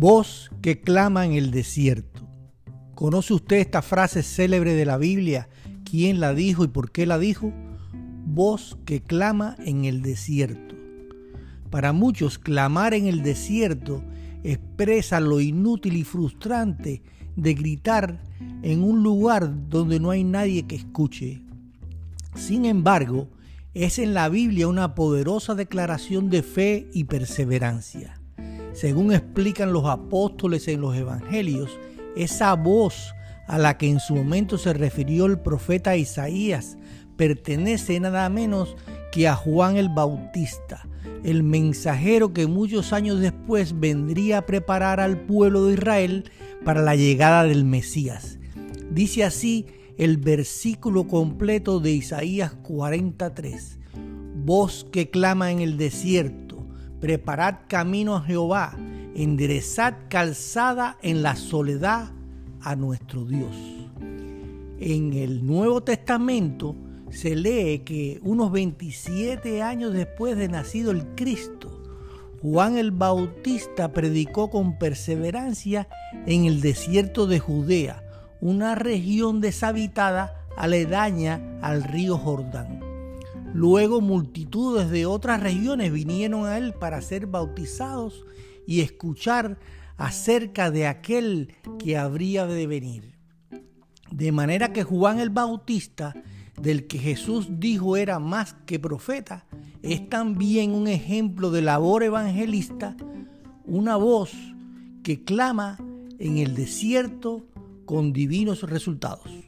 Voz que clama en el desierto. ¿Conoce usted esta frase célebre de la Biblia? ¿Quién la dijo y por qué la dijo? Voz que clama en el desierto. Para muchos, clamar en el desierto expresa lo inútil y frustrante de gritar en un lugar donde no hay nadie que escuche. Sin embargo, es en la Biblia una poderosa declaración de fe y perseverancia. Según explican los apóstoles en los evangelios, esa voz a la que en su momento se refirió el profeta Isaías pertenece nada menos que a Juan el Bautista, el mensajero que muchos años después vendría a preparar al pueblo de Israel para la llegada del Mesías. Dice así el versículo completo de Isaías 43. Voz que clama en el desierto Preparad camino a Jehová, enderezad calzada en la soledad a nuestro Dios. En el Nuevo Testamento se lee que unos 27 años después de nacido el Cristo, Juan el Bautista predicó con perseverancia en el desierto de Judea, una región deshabitada aledaña al río Jordán. Luego multitudes de otras regiones vinieron a él para ser bautizados y escuchar acerca de aquel que habría de venir. De manera que Juan el Bautista, del que Jesús dijo era más que profeta, es también un ejemplo de labor evangelista, una voz que clama en el desierto con divinos resultados.